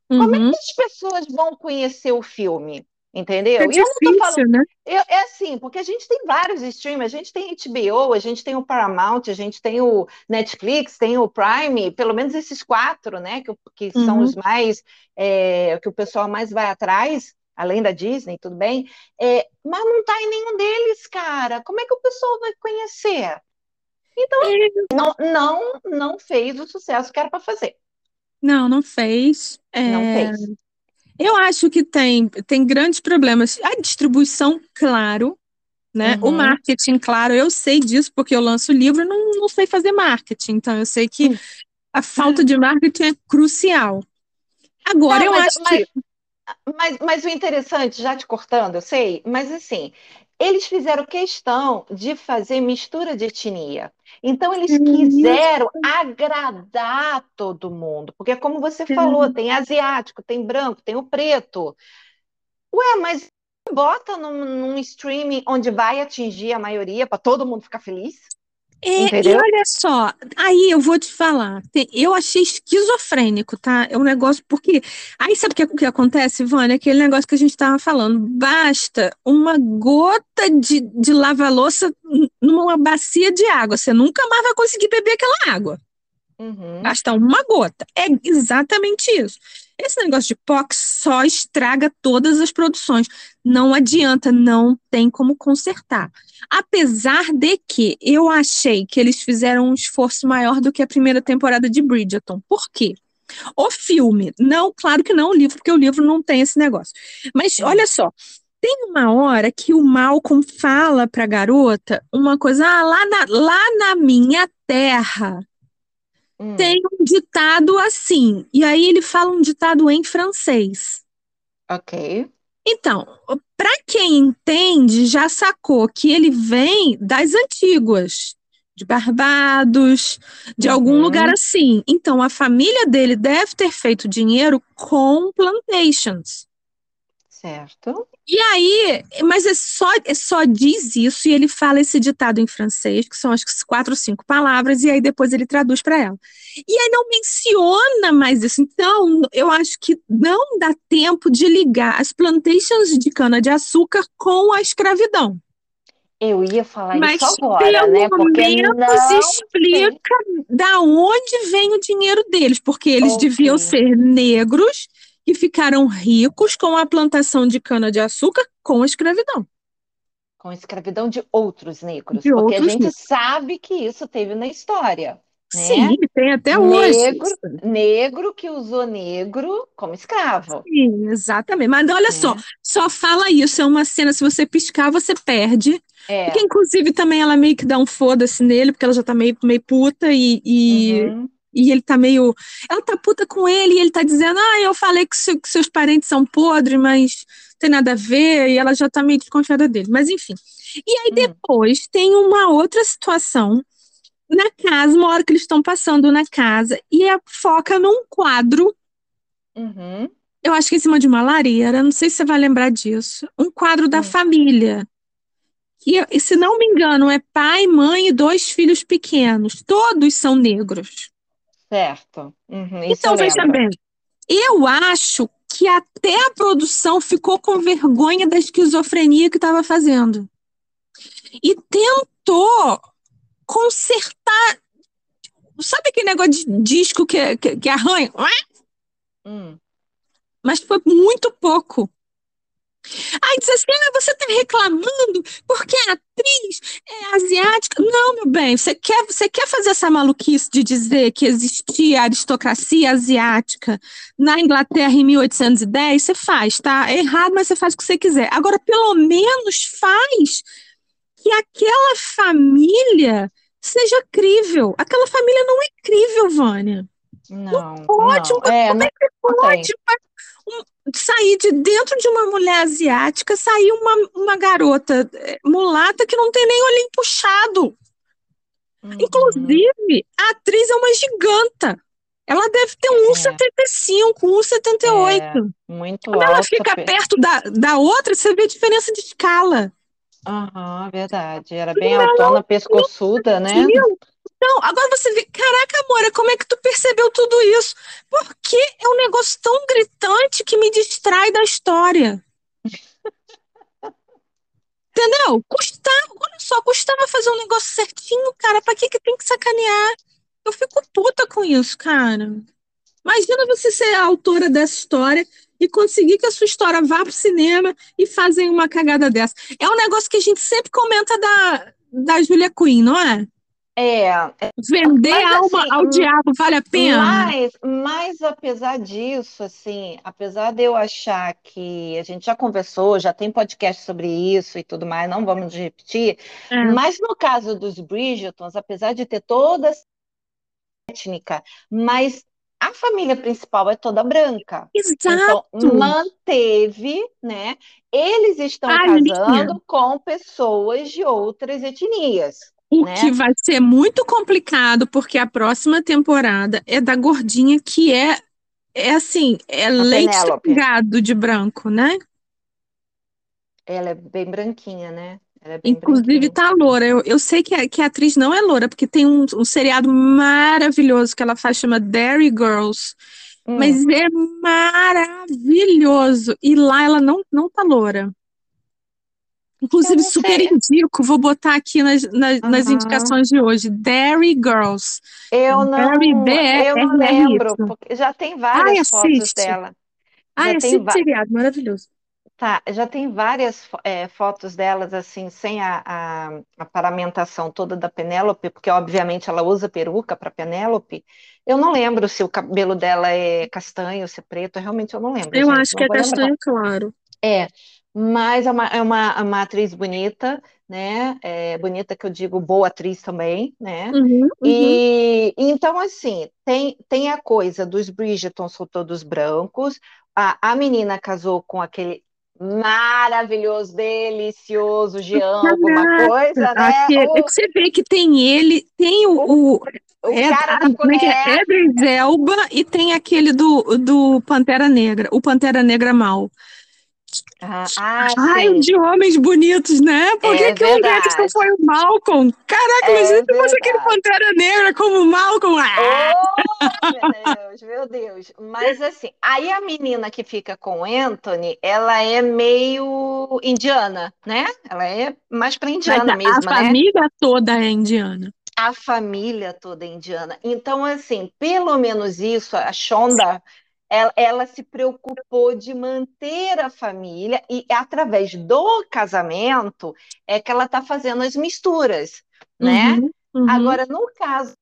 Uhum. Como é que as pessoas vão conhecer o filme? Entendeu? É difícil, eu não tô falando, né? Eu, é assim, porque a gente tem vários streams, a gente tem HBO, a gente tem o Paramount, a gente tem o Netflix, tem o Prime, pelo menos esses quatro, né? Que, que uhum. são os mais é, que o pessoal mais vai atrás, além da Disney, tudo bem. É, mas não tá em nenhum deles, cara. Como é que o pessoal vai conhecer? Então, é. não, não, não fez o sucesso que era para fazer. Não, não fez. Não fez. Eu acho que tem, tem grandes problemas. A distribuição, claro, né? Uhum. O marketing, claro, eu sei disso porque eu lanço livro e não, não sei fazer marketing. Então, eu sei que a falta de marketing é crucial. Agora, não, eu mas, acho mas, que. Mas, mas o interessante, já te cortando, eu sei, mas assim, eles fizeram questão de fazer mistura de etnia. Então, eles quiseram agradar todo mundo, porque, como você falou, tem asiático, tem branco, tem o preto. Ué, mas bota num, num streaming onde vai atingir a maioria para todo mundo ficar feliz? É, e olha só, aí eu vou te falar, eu achei esquizofrênico, tá? É um negócio, porque. Aí sabe o que, que acontece, Vânia? Aquele negócio que a gente estava falando. Basta uma gota de, de lava-louça numa bacia de água. Você nunca mais vai conseguir beber aquela água. Uhum. Basta uma gota. É exatamente isso. Esse negócio de POX só estraga todas as produções. Não adianta, não tem como consertar. Apesar de que eu achei que eles fizeram um esforço maior do que a primeira temporada de Bridgerton. Por quê? O filme, não, claro que não o livro, porque o livro não tem esse negócio. Mas olha só, tem uma hora que o Malcolm fala para a garota uma coisa, ah, lá na, lá na minha terra hum. tem um ditado assim. E aí ele fala um ditado em francês. Ok. Então, para quem entende, já sacou que ele vem das antigas, de Barbados, de uhum. algum lugar assim. Então, a família dele deve ter feito dinheiro com plantations. Certo. E aí, mas é só, é só diz isso e ele fala esse ditado em francês, que são acho que quatro ou cinco palavras, e aí depois ele traduz para ela. E aí não menciona mais isso. Então, eu acho que não dá tempo de ligar as plantations de cana-de-açúcar com a escravidão. Eu ia falar Mas isso agora, pelo né? Porque menos explica tem. da onde vem o dinheiro deles, porque eles okay. deviam ser negros que ficaram ricos com a plantação de cana-de-açúcar com a escravidão. Com a escravidão de outros negros. De porque outros a gente negros. sabe que isso teve na história. Né? Sim, tem até hoje. Negro, negro que usou negro como escravo. Sim, exatamente. Mas olha é. só, só fala isso. É uma cena, se você piscar, você perde. É. Porque, inclusive, também ela meio que dá um foda-se nele, porque ela já tá meio, meio puta e, e, uhum e ele tá meio. Ela tá puta com ele e ele tá dizendo: Ah, eu falei que, que seus parentes são podres, mas tem nada a ver, e ela já tá meio desconfiada dele. Mas enfim. E aí hum. depois tem uma outra situação na casa, uma hora que eles estão passando na casa, e é, foca num quadro. Uhum. Eu acho que em cima de uma lareira, não sei se você vai lembrar disso. Um quadro da hum. família. Que, se não me engano, é pai, mãe e dois filhos pequenos. Todos são negros. Certo. Uhum, então, veja bem, eu acho que até a produção ficou com vergonha da esquizofrenia que estava fazendo. E tentou consertar. Sabe aquele negócio de disco que, que, que arranha? Hum. Mas foi muito pouco. Aí diz assim: ah, você está reclamando porque a atriz é asiática. Não, meu bem, você quer, você quer fazer essa maluquice de dizer que existia aristocracia asiática na Inglaterra em 1810? Você faz, tá? É errado, mas você faz o que você quiser. Agora, pelo menos faz que aquela família seja crível. Aquela família não é crível, Vânia. Não, não pode, não. É, como é que pode? Sair de dentro de uma mulher asiática, sair uma, uma garota eh, mulata que não tem nem olhinho puxado. Uhum. Inclusive, a atriz é uma giganta. Ela deve ter um 1,75, um 1,78. É, muito Quando ela fica perto da, da outra, você vê a diferença de escala. Aham, verdade. Era bem altona, pescoçuda, né? Então, agora você vê, caraca, amor, como é que tu percebeu tudo isso? Porque é um negócio tão gritante que me distrai da história. Entendeu? Custava, olha só, custava fazer um negócio certinho, cara. Pra que que tem que sacanear? Eu fico puta com isso, cara. Imagina você ser a autora dessa história e conseguir que a sua história vá pro cinema e fazem uma cagada dessa. É um negócio que a gente sempre comenta da, da Julia Quinn, não é? É. Vender mas, alma assim, ao diabo vale a pena? Mas, mas apesar disso, assim, apesar de eu achar que a gente já conversou, já tem podcast sobre isso e tudo mais, não vamos repetir, é. mas no caso dos Bridgetons, apesar de ter toda essa étnica, mas a família principal é toda branca. Exato. Então, manteve, né? Eles estão a casando linha. com pessoas de outras etnias. O né? que vai ser muito complicado, porque a próxima temporada é da gordinha que é, é assim, é a leite de branco, né? Ela é bem branquinha, né? É Inclusive tá loura. Eu, eu sei que a, que a atriz não é loura, porque tem um, um seriado maravilhoso que ela faz, chama Dairy Girls. Hum. Mas é maravilhoso. E lá ela não, não tá loura. Inclusive, super sei. indico, vou botar aqui nas, nas, uhum. nas, indicações de hoje. Dairy Girls. Eu não, eu não lembro, porque já tem várias Ai, fotos dela. Ah, assiste seriado, maravilhoso. Tá, já tem várias é, fotos delas, assim, sem a, a, a paramentação toda da Penélope, porque obviamente ela usa peruca para Penélope. Eu não lembro se o cabelo dela é castanho, se é preto, realmente eu não lembro. Eu gente, acho que é castanho claro. É, mas é uma, é uma, uma atriz bonita, né? É, bonita que eu digo boa atriz também, né? Uhum, uhum. E então, assim, tem, tem a coisa dos Bridgerton são todos brancos, a, a menina casou com aquele maravilhoso, delicioso Jean, alguma coisa, né? Aqui, o... É que você vê que tem ele, tem o, o, o é, cara da é é? Edris Elba e tem aquele do, do Pantera Negra, o Pantera Negra mal. Ah, ah, Ai, de homens bonitos, né? Por que, é que o Edson foi o Malcolm? Caraca, é imagina se fosse aquele Pantera Negra como o Malcolm. Ah! Oh, meu Deus, meu Deus. Mas assim, aí a menina que fica com o Anthony, ela é meio indiana, né? Ela é mais pra indiana Mas mesmo, a né? família toda é indiana. A família toda é indiana. Então, assim, pelo menos isso, a Shonda ela, ela, se preocupou de manter a família e através do casamento é que ela está fazendo as misturas, né? Uhum, uhum. Agora, no caso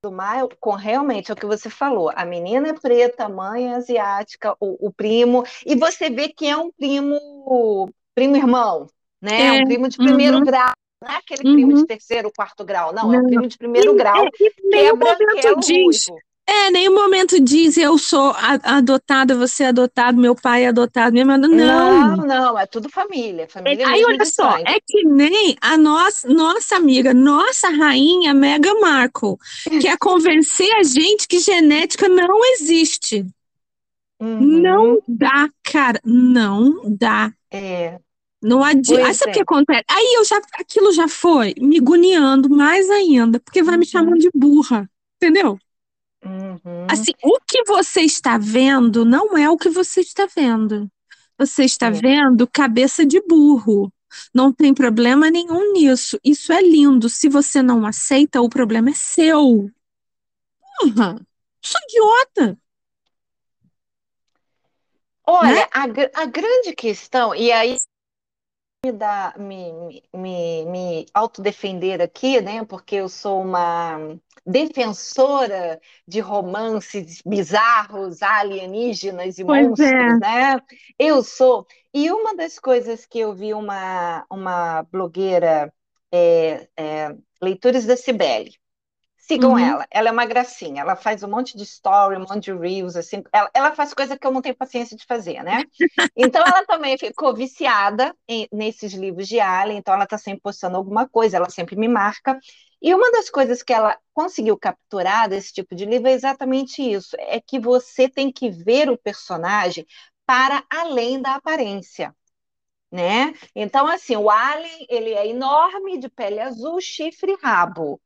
do Maio, com realmente é o que você falou, a menina é preta, mãe é asiática, o, o primo, e você vê que é um primo, primo irmão, né? É, um primo de primeiro uhum. grau. Não é aquele primo de uhum. terceiro, quarto grau, não, não, é um primo de primeiro e, grau, é, que é branquelo ruivo. É, nenhum momento diz eu sou adotada, você é adotado, meu pai é adotado, minha mãe não. Não, não, é tudo família, família. É, aí olha só, sangue. é que nem a nossa, nossa amiga, nossa rainha Meghan Markle, que é convencer a gente que genética não existe. Uhum. Não dá, cara, não dá. É. Não adianta. Aí sabe o que acontece? Aí eu já, aquilo já foi me goniando mais ainda, porque vai uhum. me chamando de burra, entendeu? Uhum. Assim, o que você está vendo não é o que você está vendo. Você está é. vendo cabeça de burro. Não tem problema nenhum nisso. Isso é lindo. Se você não aceita, o problema é seu. Porra, sou idiota. Olha, né? a, a grande questão, e aí me, dar, me, me, me autodefender aqui, né? Porque eu sou uma defensora de romances bizarros, alienígenas e pois monstros, é. né? Eu sou. E uma das coisas que eu vi uma, uma blogueira, é, é, Leituras da Cibele, Sigam uhum. ela, ela é uma gracinha, ela faz um monte de story, um monte de reels, assim, ela, ela faz coisa que eu não tenho paciência de fazer, né? Então ela também ficou viciada em, nesses livros de Alien, então ela está sempre postando alguma coisa, ela sempre me marca, E uma das coisas que ela conseguiu capturar desse tipo de livro é exatamente isso: é que você tem que ver o personagem para além da aparência. Né? Então, assim, o alien ele é enorme, de pele azul, chifre e rabo.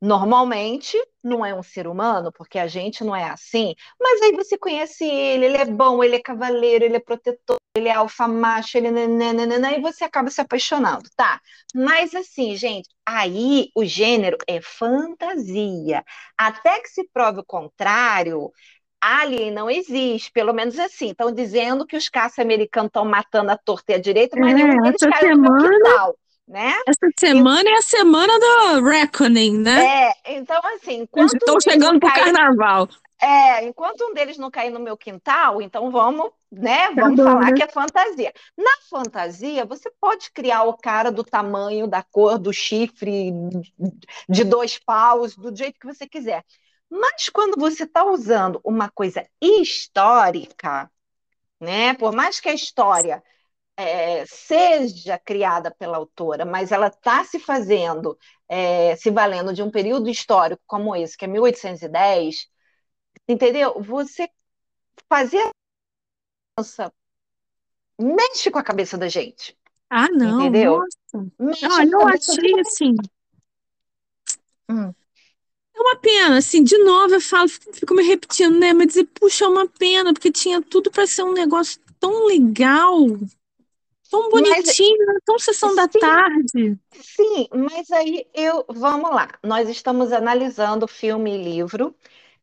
Normalmente não é um ser humano, porque a gente não é assim, mas aí você conhece ele, ele é bom, ele é cavaleiro, ele é protetor, ele é alfa macho, ele nananana, e você acaba se apaixonando, tá? Mas assim, gente, aí o gênero é fantasia. Até que se prove o contrário, Alien não existe, pelo menos assim. Estão dizendo que os caça americanos estão matando a torta e a direita, mas é, nenhum deles caiu semana... no né? Essa semana e... é a semana do Reckoning, né? É, então assim, enquanto Estou chegando pro cair... carnaval. É, enquanto um deles não cair no meu quintal, então vamos, né? Tá vamos falar que é fantasia. Na fantasia, você pode criar o cara do tamanho, da cor, do chifre, de dois paus, do jeito que você quiser. Mas quando você está usando uma coisa histórica, né? Por mais que a história é, seja criada pela autora, mas ela está se fazendo, é, se valendo de um período histórico como esse, que é 1810, entendeu? Você fazer a mexe com a cabeça da gente. Ah, não, entendeu? Nossa. Mexe não, eu achei assim. Hum. É uma pena, assim, de novo eu falo, fico me repetindo, né? Mas dizer, puxa, é uma pena, porque tinha tudo para ser um negócio tão legal, Tão bonitinho, mas, tão sessão sim, da tarde. Sim, mas aí eu. Vamos lá. Nós estamos analisando filme e livro.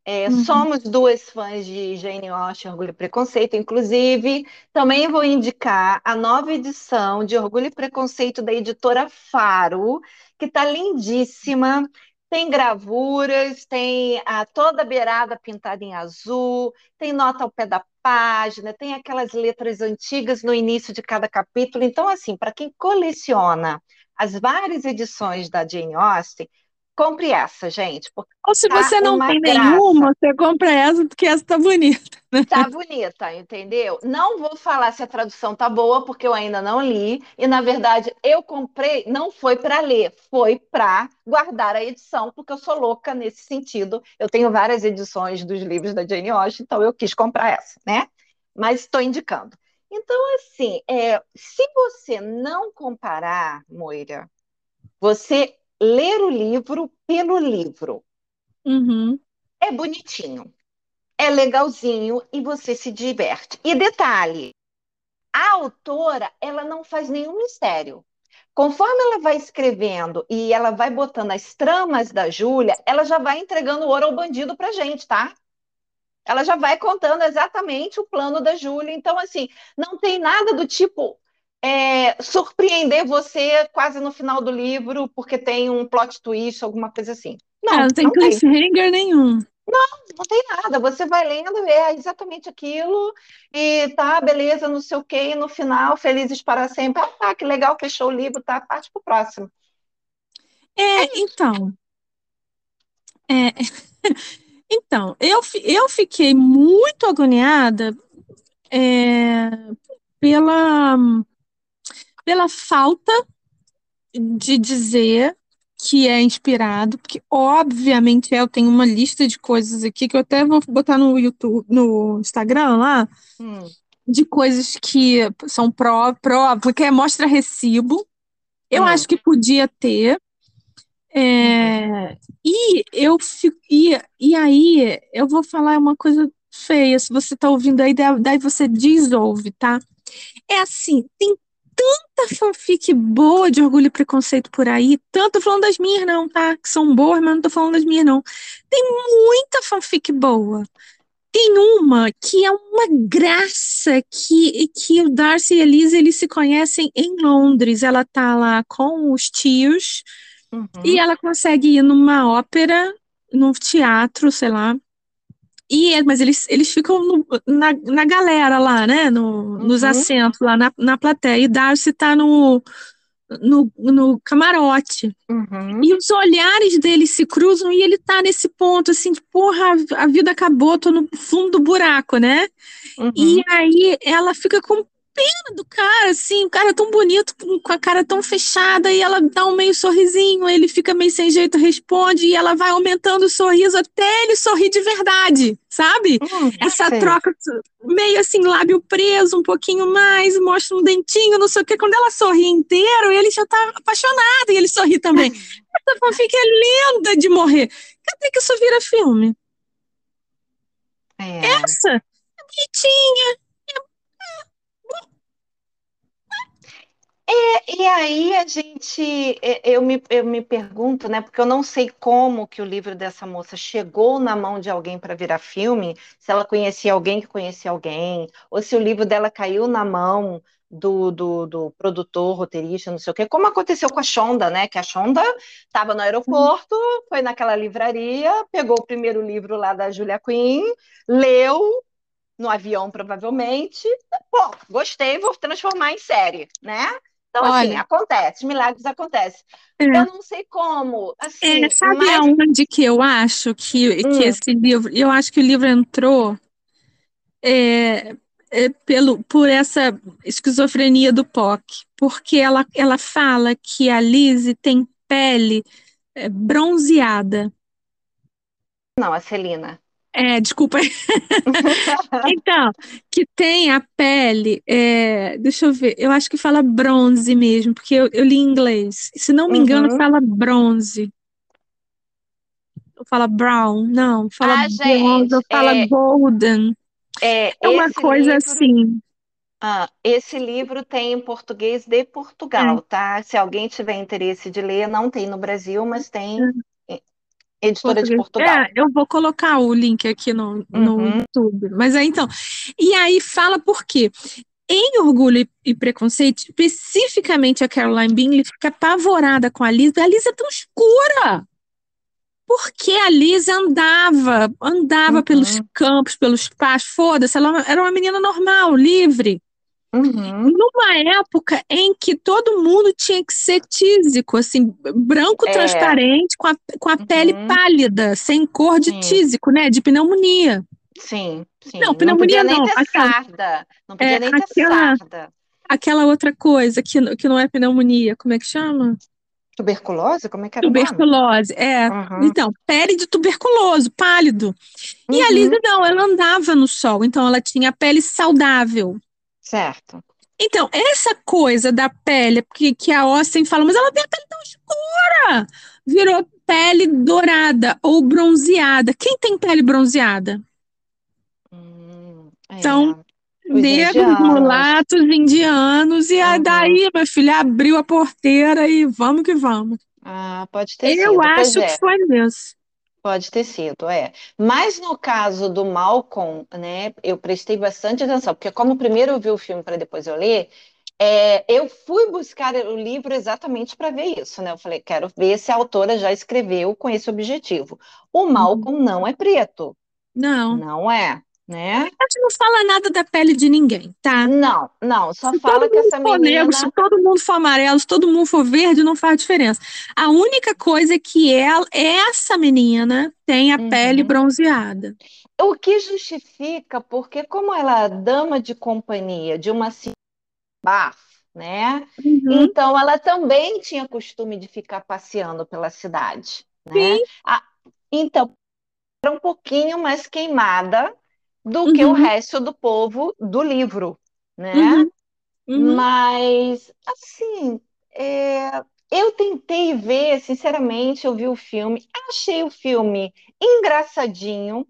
É, uhum. Somos duas fãs de Jane Austen, Orgulho e Preconceito. Inclusive, também vou indicar a nova edição de Orgulho e Preconceito da editora Faro, que está lindíssima. Tem gravuras, tem a toda a beirada pintada em azul, tem nota ao pé da página, tem aquelas letras antigas no início de cada capítulo. Então, assim, para quem coleciona as várias edições da Jane Austen, compre essa, gente. Ou se tá você não tem graça. nenhuma, você compra essa porque essa tá bonita. Né? Tá bonita, entendeu? Não vou falar se a tradução tá boa, porque eu ainda não li. E, na verdade, eu comprei, não foi para ler, foi para guardar a edição, porque eu sou louca nesse sentido. Eu tenho várias edições dos livros da Jane Austen, então eu quis comprar essa, né? Mas estou indicando. Então, assim, é, se você não comparar, Moira, você ler o livro pelo livro. Uhum. É bonitinho, é legalzinho e você se diverte. E detalhe, a autora, ela não faz nenhum mistério. Conforme ela vai escrevendo e ela vai botando as tramas da Júlia, ela já vai entregando ouro ao bandido pra gente, tá? Ela já vai contando exatamente o plano da Júlia. Então, assim, não tem nada do tipo, é, surpreender você quase no final do livro, porque tem um plot twist, alguma coisa assim. Não, é, não tem cliffhanger nenhum. Não, não tem nada. Você vai lendo, é exatamente aquilo, e tá, beleza, não sei o quê, e no final, felizes para sempre. Ah, tá, que legal, fechou o livro, tá, parte pro próximo. É, é então. É, então, eu, eu fiquei muito agoniada é, pela pela falta de dizer que é inspirado, porque obviamente é, eu tenho uma lista de coisas aqui que eu até vou botar no YouTube, no Instagram lá, hum. de coisas que são pró, pró porque mostra recibo. Eu hum. acho que podia ter. É, e eu fico, e, e aí eu vou falar uma coisa feia, se você tá ouvindo aí, daí você desouve, tá? É assim, tem tanta fanfic boa de Orgulho e Preconceito por aí. Tanto falando das minhas, não, tá? Que são boas, mas não tô falando das minhas, não. Tem muita fanfic boa. Tem uma que é uma graça que, que o Darcy e a Elisa eles se conhecem em Londres. Ela tá lá com os tios uhum. e ela consegue ir numa ópera, num teatro, sei lá, e, mas eles, eles ficam no, na, na galera lá, né? No, uhum. Nos assentos lá na, na plateia. E Darcy tá no, no, no camarote. Uhum. E os olhares dele se cruzam e ele tá nesse ponto, assim, de, porra, a vida acabou, tô no fundo do buraco, né? Uhum. E aí ela fica com pena do cara, assim, o cara é tão bonito, com a cara tão fechada, e ela dá um meio sorrisinho, ele fica meio sem jeito, responde, e ela vai aumentando o sorriso até ele sorrir de verdade, sabe? Hum, Essa sei. troca, meio assim, lábio preso, um pouquinho mais, mostra um dentinho, não sei o que. Quando ela sorri inteiro, ele já tá apaixonado, e ele sorri também. Essa fanfic é linda de morrer. Cadê que isso vira filme? É. Essa é bonitinha. E aí a gente, e- eu me, eu me pergunto, né, porque eu não sei como que o livro dessa moça chegou na mão de alguém para virar filme, se ela conhecia alguém que conhecia alguém, ou se o livro dela caiu na mão do, do, do produtor, roteirista, não sei o quê, como aconteceu com a Shonda, né, que a Shonda estava no aeroporto, foi naquela livraria, pegou o primeiro livro lá da Julia Quinn, leu no avião, provavelmente, pô, gostei, vou transformar em série, né? Então, assim, Olha. acontece, milagres acontecem. É. Eu não sei como, assim, É, sabe mas aonde que eu acho que, que Hum. esse livro, eu acho que o livro entrou é, é, pelo, por essa esquizofrenia do POC, porque ela, ela fala que a Lizzie tem pele é, bronzeada. não, a Celina. É, desculpa. Então, que tem a pele, é, deixa eu ver, eu acho que fala bronze mesmo, porque eu, eu li em inglês. Se não me engano, Uhum. fala bronze. Ou fala brown, não, fala Ah, bronze, ou fala é- golden. É, É uma coisa livro, assim. ah, esse livro tem em português de Portugal, tá? Se alguém tiver interesse de ler, não tem no Brasil, mas tem editora de. Portugal. É, eu vou colocar o link aqui no, no Uhum. YouTube. Mas aí então, e aí fala por quê? Em Orgulho e- Preconceito, especificamente a Caroline Bingley fica apavorada com a Liz. A Liz é tão escura. Porque a Liz andava, andava Uhum. pelos campos, pelos pastos, foda-se, ela era uma menina normal, livre. Uhum. Numa época em que todo mundo tinha que ser tísico, assim, branco É. transparente, com a, com a pele Uhum. pálida, sem cor de Sim. tísico, né? De pneumonia. Sim, sim. Não, Não pneumonia podia nem não, ter aquela- sarda. Não podia É, nem ter aquela- sarda. Aquela outra coisa que, que não é pneumonia, como é que chama? Tuberculose? Como é que era? Tuberculose, é. Uhum. Então, pele de tuberculoso, pálido. E a Uhum. Lisa não, ela andava no sol, então ela tinha a pele saudável. Certo. Então, essa coisa da pele, que, que a Austin fala, mas ela tem a pele tão escura, virou pele dourada ou bronzeada. Quem tem pele bronzeada? Hum, é. Então, Os Negros, indianos. mulatos, indianos, e aí Uhum. daí, minha filha, abriu a porteira e vamos que vamos. Ah, pode ter Eu sido. Acho é. que foi isso. Pode ter sido, é. Mas no caso do Malcolm, né, eu prestei bastante atenção, porque como primeiro eu vi o filme para depois eu ler, é, eu fui buscar o livro exatamente para ver isso, né? Eu falei, quero ver se a autora já escreveu com esse objetivo. O Malcolm não é preto, Não. não é, né? A gente não fala nada da pele de ninguém, tá? Não, não, só Se fala que essa menina. negro, se todo mundo for amarelo, se todo mundo for verde, não faz diferença. A única coisa é que ela, essa menina tem a Uhum. pele bronzeada. O que justifica, porque como ela é dama de companhia de uma Bath, né? Uhum. Então ela também tinha costume de ficar passeando pela cidade, né? Ah, então era um pouquinho mais queimada do que o Uhum. resto do povo do livro, né? Uhum. Uhum. Mas assim, é, eu tentei ver, sinceramente, eu vi o filme, achei o filme engraçadinho.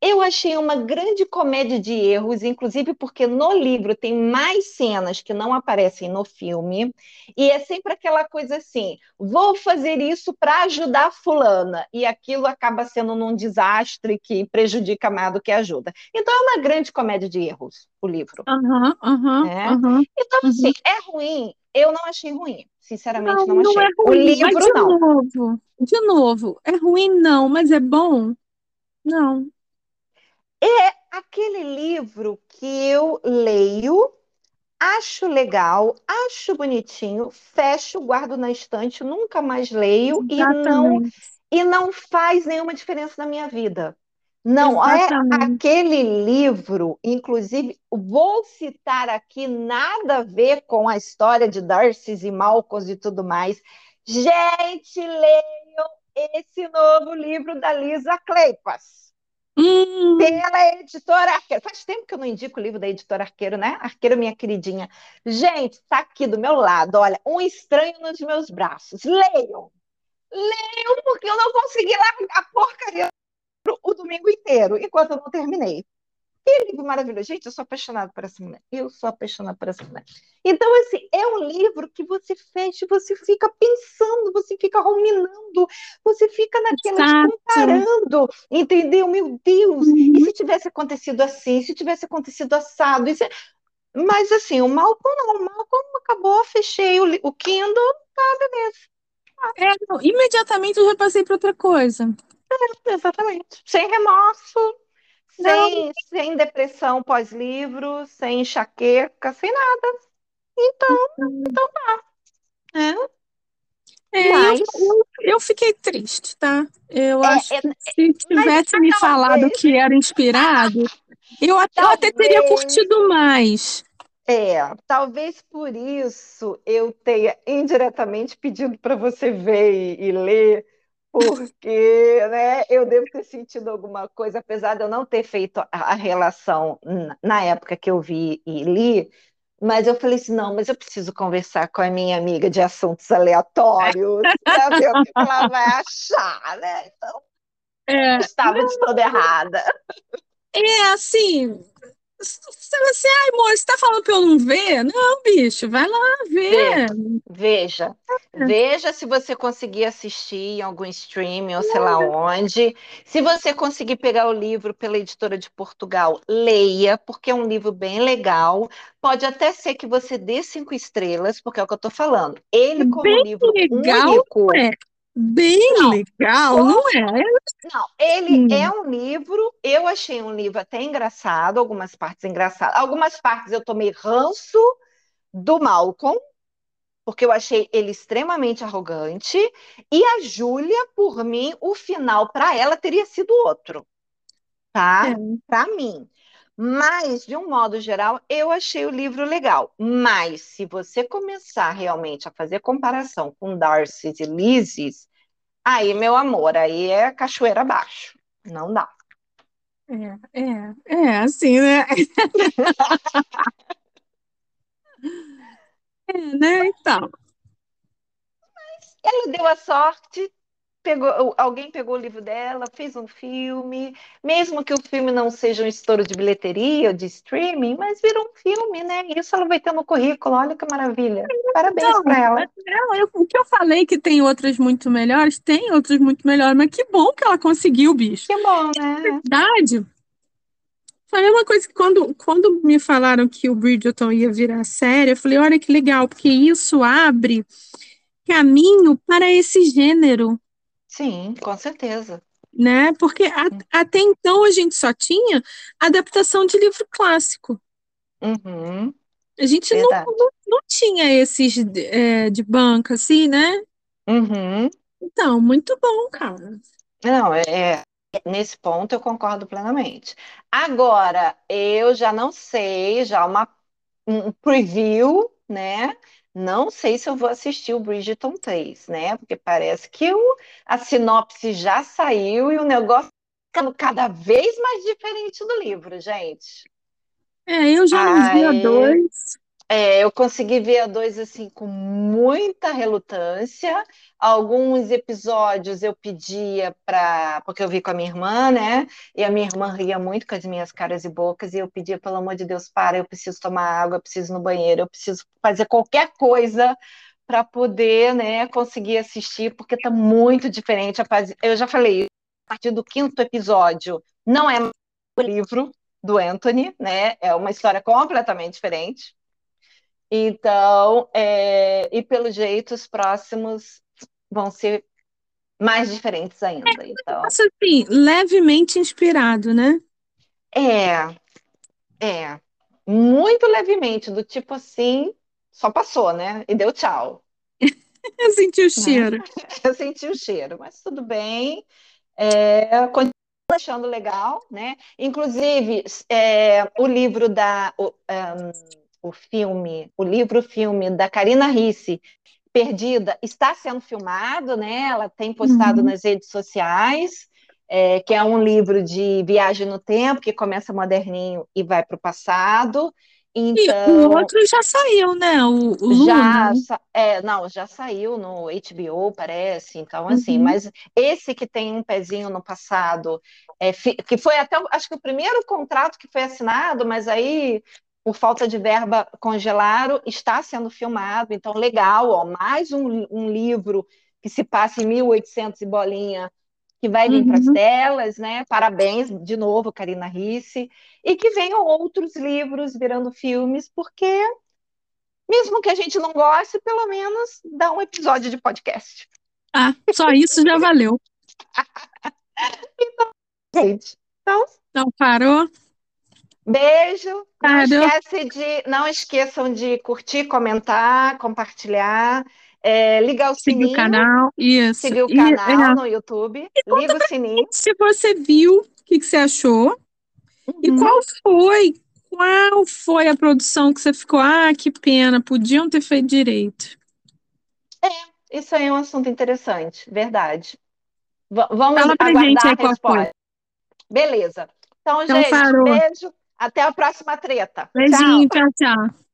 Eu achei uma grande comédia de erros, inclusive porque no livro tem mais cenas que não aparecem no filme, e é sempre aquela coisa assim: vou fazer isso para ajudar fulana, e aquilo acaba sendo num desastre que prejudica mais do que ajuda. Então é uma grande comédia de erros, o livro. Aham, aham, É. aham. Então, Uhum. assim, é ruim? Eu não achei ruim. Sinceramente, Não, não não achei. é O ruim, mas livro, de não. novo, de novo, é ruim não, mas é bom? Não. Aquele livro que eu leio, acho legal, acho bonitinho, fecho, guardo na estante, nunca mais leio e não e não faz nenhuma diferença na minha vida. Não, é Exatamente. aquele livro, inclusive, vou citar aqui nada a ver com a história de Darcy e Malcolm e tudo mais. Gente, leiam esse novo livro da Lisa Kleypas. Hum, Pela editora Arqueiro. Faz tempo que eu não indico o livro da editora Arqueiro, né? Arqueiro, minha queridinha. Gente, tá aqui do meu lado. Olha, Um Estranho nos Meus Braços. Leiam! Leiam, porque eu não consegui largar a porcaria o domingo inteiro, enquanto eu não terminei. Que livro maravilhoso. Gente, eu sou apaixonada por essa mulher. Eu sou apaixonada por essa mulher. Então, assim, é um livro que você fecha, você fica pensando, você fica ruminando, você fica naquela exato. comparando, entendeu? Meu Deus, e se tivesse acontecido assim, se tivesse acontecido assado, isso é... mas assim, o Malcolm não, o Malcolm acabou, fechei o, o Kindle, tá, beleza. É, não, imediatamente eu já passei para outra coisa. Exatamente. Sem remorso, Não, sem, sem depressão pós-livro, sem enxaqueca, sem nada. Então, então tá. É, eu, Mas, eu, eu fiquei triste, tá? Eu é, acho é, que se tivesse me falado talvez, que era inspirado, eu até, eu até teria talvez, curtido mais. é, talvez por isso eu tenha indiretamente pedido para você ver e, e ler, porque, né, eu devo ter sentido alguma coisa, apesar de eu não ter feito a, relação na, época que eu vi e li, Mas eu falei assim, não, mas eu preciso conversar com a minha amiga de assuntos aleatórios para ver o que ela vai achar, né? Então, É, estava de toda errada. é assim, você, ai, amor, você tá falando pra eu não ver? Não, bicho, vai lá ver. veja, veja se você conseguir assistir em algum streaming ou sei lá onde. Se você conseguir pegar o livro pela editora de Portugal, leia, porque é um livro bem legal. Pode até ser que você dê cinco estrelas, porque é o que eu estou falando. Ele, como Bem livro legal, único, é? Bem não, legal, não é? Não, ele é Hum, um livro, eu achei um livro até engraçado, algumas partes engraçadas, algumas partes eu tomei ranço do Malcolm, porque eu achei ele extremamente arrogante, e a Júlia, por mim, o final para ela teria sido outro, é, tá? Para mim. Mas, de um modo geral, eu achei o livro legal. Mas, se você começar realmente a fazer comparação com Darcy e Lizzie, aí, meu amor, aí é cachoeira abaixo. Não dá. é, é, é assim, né? É, né? Então, Ela deu a sorte, pegou, alguém pegou o livro dela, fez um filme, mesmo que o filme não seja um estouro de bilheteria ou de streaming, mas virou um filme, né? Isso ela vai ter no currículo, olha que maravilha. Parabéns então, para ela. eu- o que eu falei que tem outras muito melhores, tem outras muito melhores, mas que bom que ela conseguiu, bicho. Que bom, né? Verdade. Falei uma coisa que quando, quando me falaram que o Bridgerton ia virar série, eu falei, olha que legal, porque isso abre caminho para esse gênero, Sim, com certeza. né? Porque a- até então a gente só tinha adaptação de livro clássico. Uhum, A gente não, não, não tinha esses é, de banca, assim, né? Uhum. Então, muito bom, cara. Não, é, é- nesse ponto eu concordo plenamente. Agora, eu já não sei, já uma um preview, né? Não sei se eu vou assistir o Bridgerton 3, né? Porque parece que o, a sinopse já saiu e o negócio ficando cada vez mais diferente do livro, gente. É, eu já não vi a dois. É, eu consegui ver a dois assim com muita relutância. Alguns episódios eu pedia para, porque eu vi com a minha irmã, né? E a minha irmã ria muito com as minhas caras e bocas, e eu pedia, pelo amor de Deus, para, eu preciso tomar água, eu preciso ir no banheiro, eu preciso fazer qualquer coisa para poder, né, conseguir assistir, porque tá muito diferente. Eu já falei, a partir do quinto episódio, não é o livro do Anthony, né? É uma história completamente diferente. Então, é, e pelo jeito, os próximos vão ser mais diferentes ainda. Então, Nossa, assim, levemente inspirado, né? é, é, muito levemente, do tipo assim, só passou, né? E deu tchau, Eu senti o né? cheiro. Eu senti o cheiro, mas tudo bem. É, achando legal, né? Inclusive, é, o livro da. O, um, o filme, o livro-filme da Karina Risse, Perdida, está sendo filmado, né? Ela tem postado uhum. nas redes sociais, é, que é um livro de viagem no tempo, que começa moderninho e vai para o passado. Então, e o outro já saiu, né? O, o já, é, não, já saiu no HBO, parece. Então, assim, uhum. mas esse que tem um pezinho no passado, é, que foi até, acho que o primeiro contrato que foi assinado, mas aí por falta de verba congelaram, está sendo filmado, então legal, ó, mais um, um livro que se passa em 1800 e bolinha, que vai vir uhum. para as telas, né? Parabéns de novo, Karina Risse, e que venham outros livros virando filmes, porque mesmo que a gente não goste, pelo menos dá um episódio de podcast. Ah, só isso já valeu. então, gente, então, então parou. Beijo. Não, esquece de, não esqueçam de curtir, comentar, compartilhar, é, ligar o seguir sininho. o canal, isso. Seguir o canal é. no YouTube. E liga o sininho. Se você viu, o que, que você achou? Uhum. E qual foi? Qual foi a produção que você ficou? Ah, que pena, podiam ter feito direito. É, isso aí é um assunto interessante, verdade. V vamos Fala aguardar gente aí a resposta. Beleza. Então, então gente, parou. beijo. Até a próxima treta. Beijinho, tchau, tchau. tchau.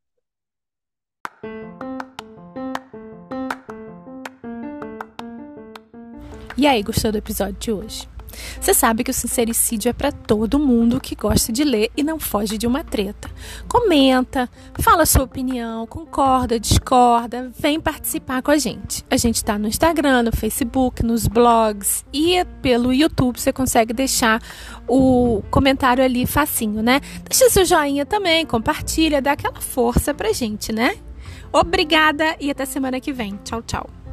E aí, gostou do episódio de hoje? Você sabe que o sincericídio é para todo mundo que gosta de ler e não foge de uma treta. Comenta, fala sua opinião, concorda, discorda, vem participar com a gente. A gente está no Instagram, no Facebook, nos blogs e pelo YouTube você consegue deixar o comentário ali facinho, né? Deixa seu joinha também, compartilha, dá aquela força pra gente, né? Obrigada e até semana que vem. Tchau, tchau.